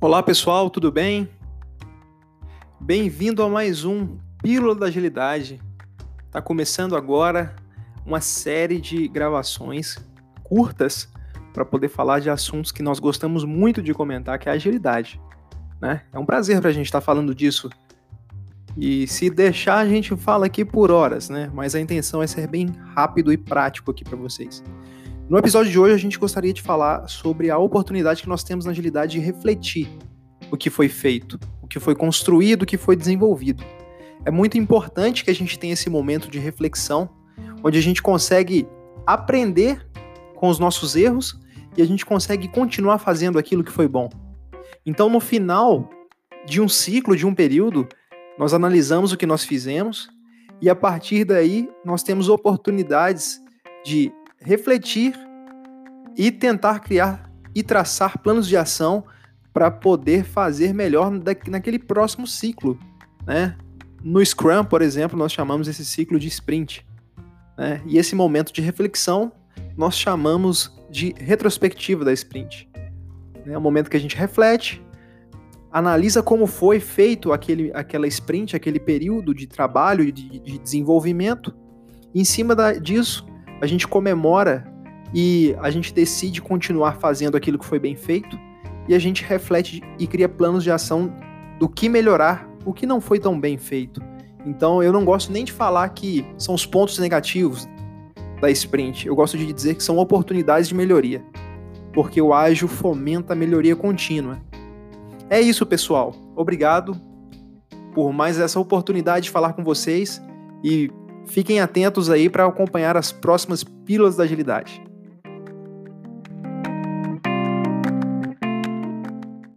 Olá pessoal, tudo bem? Bem-vindo a mais um Pílula da Agilidade. Está começando agora uma série de gravações curtas para poder falar de assuntos que nós gostamos muito de comentar, que é a agilidade. Né? É um prazer para a gente estar tá falando disso. E se deixar, a gente fala aqui por horas, né? Mas a intenção é ser bem rápido e prático aqui para vocês. No episódio de hoje, a gente gostaria de falar sobre a oportunidade que nós temos na agilidade de refletir o que foi feito, o que foi construído, o que foi desenvolvido. É muito importante que a gente tenha esse momento de reflexão, onde a gente consegue aprender com os nossos erros e a gente consegue continuar fazendo aquilo que foi bom. Então, no final de um ciclo, de um período, nós analisamos o que nós fizemos e a partir daí nós temos oportunidades de refletir e tentar criar e traçar planos de ação para poder fazer melhor naquele próximo ciclo, né? No Scrum, por exemplo, nós chamamos esse ciclo de sprint, né? E esse momento de reflexão nós chamamos de retrospectiva da sprint. É o momento que a gente reflete, analisa como foi feito aquele, aquela sprint, aquele período de trabalho de, de desenvolvimento. E em cima da, disso, a gente comemora e a gente decide continuar fazendo aquilo que foi bem feito e a gente reflete e cria planos de ação do que melhorar, o que não foi tão bem feito. Então eu não gosto nem de falar que são os pontos negativos da sprint. Eu gosto de dizer que são oportunidades de melhoria, porque o ágil fomenta a melhoria contínua. É isso, pessoal. Obrigado por mais essa oportunidade de falar com vocês e Fiquem atentos aí para acompanhar as próximas pílulas da agilidade.